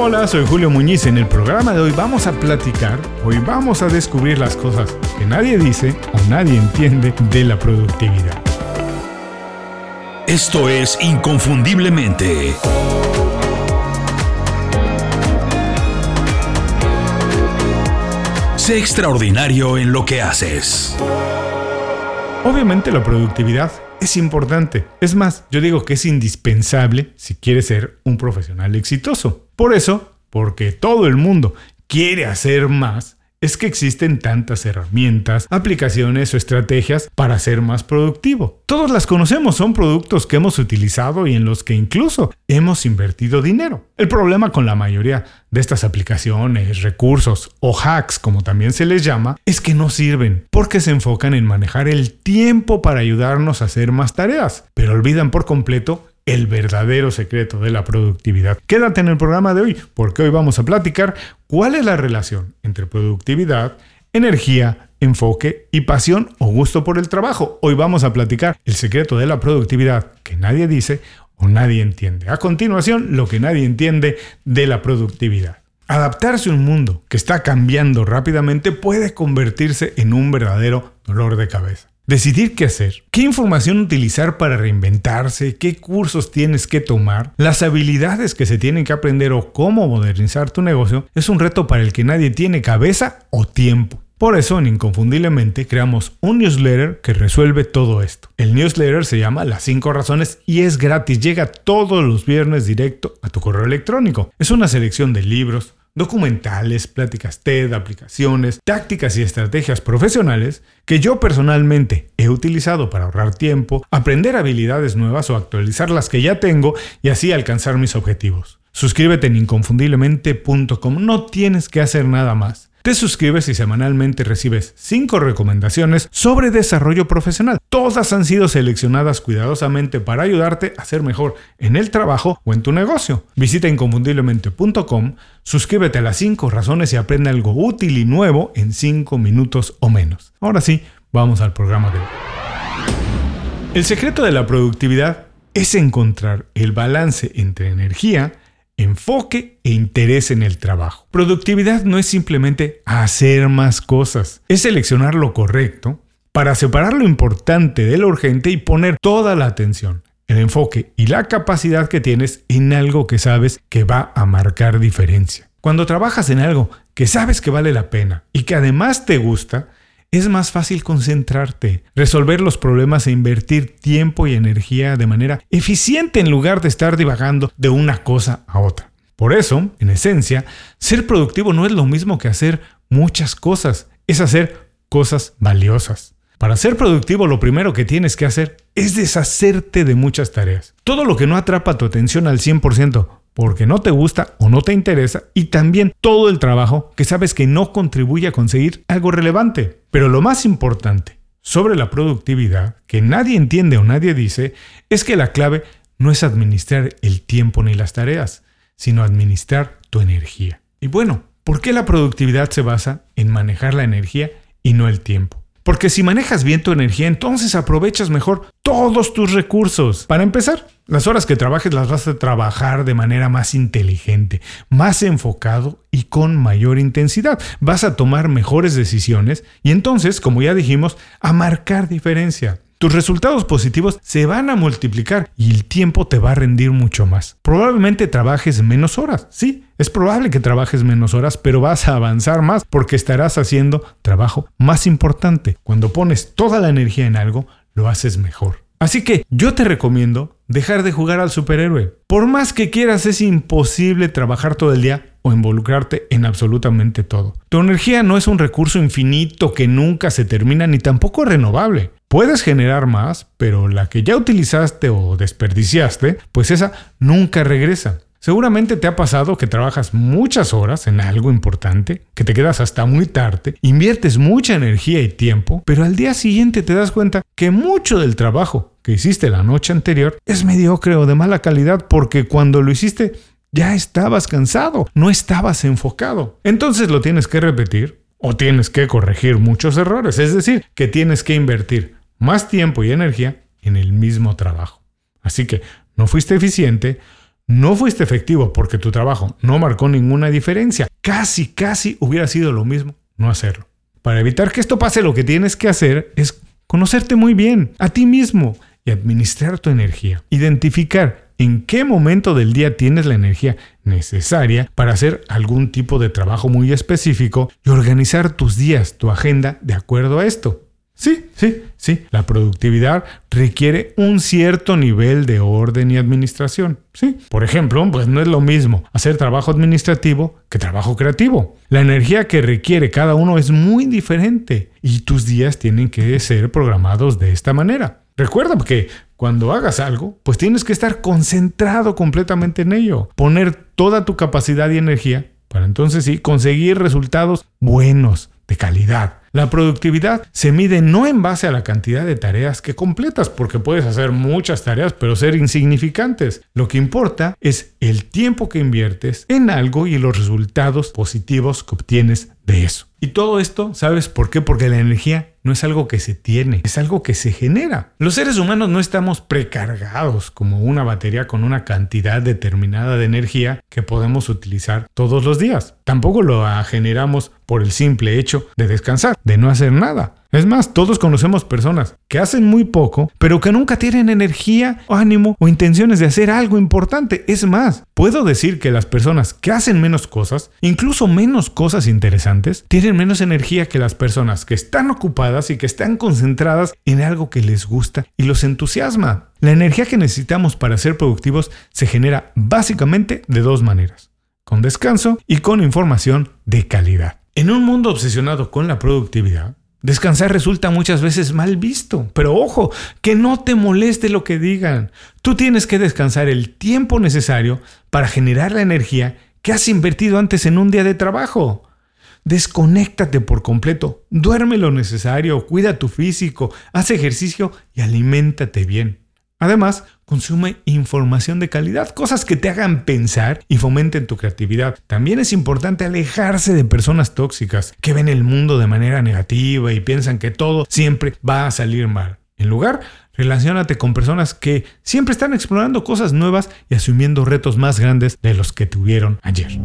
Hola, soy Julio Muñiz. En el programa de hoy vamos a platicar, hoy vamos a descubrir las cosas que nadie dice o nadie entiende de la productividad. Esto es Inconfundiblemente. Sé extraordinario en lo que haces. Obviamente la productividad es importante. Es más, yo digo que es indispensable si quieres ser un profesional exitoso. Por eso, porque todo el mundo quiere hacer más, es que existen tantas herramientas, aplicaciones o estrategias para ser más productivo. Todos las conocemos, son productos que hemos utilizado y en los que incluso hemos invertido dinero. El problema con la mayoría de estas aplicaciones, recursos o hacks, como también se les llama, es que no sirven porque se enfocan en manejar el tiempo para ayudarnos a hacer más tareas, pero olvidan por completo el verdadero secreto de la productividad. Quédate en el programa de hoy porque hoy vamos a platicar cuál es la relación entre productividad, energía, enfoque y pasión o gusto por el trabajo. Hoy vamos a platicar el secreto de la productividad que nadie dice o nadie entiende. A continuación, lo que nadie entiende de la productividad. Adaptarse a un mundo que está cambiando rápidamente puede convertirse en un verdadero dolor de cabeza. Decidir qué hacer, qué información utilizar para reinventarse, qué cursos tienes que tomar, las habilidades que se tienen que aprender o cómo modernizar tu negocio es un reto para el que nadie tiene cabeza o tiempo. Por eso, en Inconfundiblemente, creamos un newsletter que resuelve todo esto. El newsletter se llama Las 5 Razones y es gratis. Llega todos los viernes directo a tu correo electrónico. Es una selección de libros, documentales, pláticas TED, aplicaciones, tácticas y estrategias profesionales que yo personalmente he utilizado para ahorrar tiempo, aprender habilidades nuevas o actualizar las que ya tengo y así alcanzar mis objetivos. Suscríbete en inconfundiblemente.com, no tienes que hacer nada más. Te suscribes y semanalmente recibes 5 recomendaciones sobre desarrollo profesional. Todas han sido seleccionadas cuidadosamente para ayudarte a ser mejor en el trabajo o en tu negocio. Visita inconfundiblemente.com, suscríbete a las 5 razones y aprende algo útil y nuevo en 5 minutos o menos. Ahora sí, vamos al programa de hoy. El secreto de la productividad es encontrar el balance entre energía, enfoque e interés en el trabajo. Productividad no es simplemente hacer más cosas, es seleccionar lo correcto para separar lo importante de lo urgente y poner toda la atención, el enfoque y la capacidad que tienes en algo que sabes que va a marcar diferencia. Cuando trabajas en algo que sabes que vale la pena y que además te gusta, es más fácil concentrarte, resolver los problemas e invertir tiempo y energía de manera eficiente en lugar de estar divagando de una cosa a otra. Por eso, en esencia, ser productivo no es lo mismo que hacer muchas cosas, es hacer cosas valiosas. Para ser productivo lo primero que tienes que hacer es deshacerte de muchas tareas. Todo lo que no atrapa tu atención al 100%, porque no te gusta o no te interesa, y también todo el trabajo que sabes que no contribuye a conseguir algo relevante. Pero lo más importante sobre la productividad, que nadie entiende o nadie dice, es que la clave no es administrar el tiempo ni las tareas, sino administrar tu energía. Y bueno, ¿por qué la productividad se basa en manejar la energía y no el tiempo? Porque si manejas bien tu energía, entonces aprovechas mejor todos tus recursos. Para empezar, las horas que trabajes las vas a trabajar de manera más inteligente, más enfocado y con mayor intensidad. Vas a tomar mejores decisiones y entonces, como ya dijimos, a marcar diferencia. Tus resultados positivos se van a multiplicar y el tiempo te va a rendir mucho más. Probablemente trabajes menos horas, sí, es probable que trabajes menos horas, pero vas a avanzar más porque estarás haciendo trabajo más importante. Cuando pones toda la energía en algo, lo haces mejor. Así que yo te recomiendo dejar de jugar al superhéroe. Por más que quieras, es imposible trabajar todo el día o involucrarte en absolutamente todo. Tu energía no es un recurso infinito que nunca se termina ni tampoco renovable. Puedes generar más, pero la que ya utilizaste o desperdiciaste, pues esa nunca regresa. Seguramente te ha pasado que trabajas muchas horas en algo importante, que te quedas hasta muy tarde, inviertes mucha energía y tiempo, pero al día siguiente te das cuenta que mucho del trabajo que hiciste la noche anterior es mediocre o de mala calidad porque cuando lo hiciste ya estabas cansado, no estabas enfocado. Entonces lo tienes que repetir o tienes que corregir muchos errores, es decir, que tienes que invertir más tiempo y energía en el mismo trabajo. Así que no fuiste eficiente, no fuiste efectivo porque tu trabajo no marcó ninguna diferencia. Casi, casi hubiera sido lo mismo no hacerlo. Para evitar que esto pase, lo que tienes que hacer es conocerte muy bien, a ti mismo, y administrar tu energía. Identificar en qué momento del día tienes la energía necesaria para hacer algún tipo de trabajo muy específico y organizar tus días, tu agenda de acuerdo a esto. Sí, sí, sí. La productividad requiere un cierto nivel de orden y administración. Sí. Por ejemplo, pues no es lo mismo hacer trabajo administrativo que trabajo creativo. La energía que requiere cada uno es muy diferente y tus días tienen que ser programados de esta manera. Recuerda que cuando hagas algo, pues tienes que estar concentrado completamente en ello, poner toda tu capacidad y energía para entonces sí conseguir resultados buenos, de calidad. La productividad se mide no en base a la cantidad de tareas que completas, porque puedes hacer muchas tareas pero ser insignificantes. Lo que importa es el tiempo que inviertes en algo y los resultados positivos que obtienes de eso. Y todo esto, ¿sabes por qué? Porque la energía no es algo que se tiene, es algo que se genera. Los seres humanos no estamos precargados como una batería con una cantidad determinada de energía que podemos utilizar todos los días. Tampoco lo generamos por el simple hecho de descansar, de no hacer nada. Es más, todos conocemos personas que hacen muy poco, pero que nunca tienen energía, ánimo o intenciones de hacer algo importante. Es más, puedo decir que las personas que hacen menos cosas, incluso menos cosas interesantes, tienen menos energía que las personas que están ocupadas y que están concentradas en algo que les gusta y los entusiasma. La energía que necesitamos para ser productivos se genera básicamente de dos maneras, con descanso y con información de calidad. En un mundo obsesionado con la productividad, Descansar resulta muchas veces mal visto, pero ojo, que no te moleste lo que digan. Tú tienes que descansar el tiempo necesario para generar la energía que has invertido antes en un día de trabajo. Desconéctate por completo, duerme lo necesario, cuida tu físico, haz ejercicio y aliméntate bien. Además, consume información de calidad, cosas que te hagan pensar y fomenten tu creatividad. También es importante alejarse de personas tóxicas que ven el mundo de manera negativa y piensan que todo siempre va a salir mal. En lugar, relacionate con personas que siempre están explorando cosas nuevas y asumiendo retos más grandes de los que tuvieron ayer.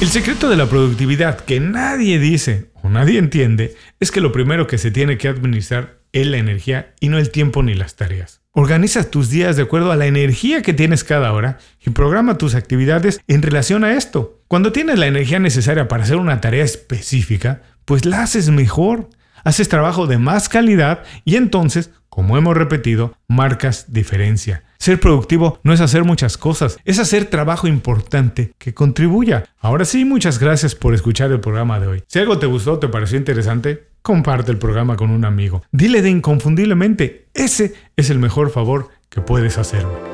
El secreto de la productividad que nadie dice o nadie entiende es que lo primero que se tiene que administrar es la energía y no el tiempo ni las tareas. Organiza tus días de acuerdo a la energía que tienes cada hora y programa tus actividades en relación a esto. Cuando tienes la energía necesaria para hacer una tarea específica, pues la haces mejor, haces trabajo de más calidad y entonces, como hemos repetido, marcas diferencia. Ser productivo no es hacer muchas cosas, es hacer trabajo importante que contribuya. Ahora sí, muchas gracias por escuchar el programa de hoy. Si algo te gustó, te pareció interesante, comparte el programa con un amigo. Dile de inconfundiblemente, ese es el mejor favor que puedes hacerme.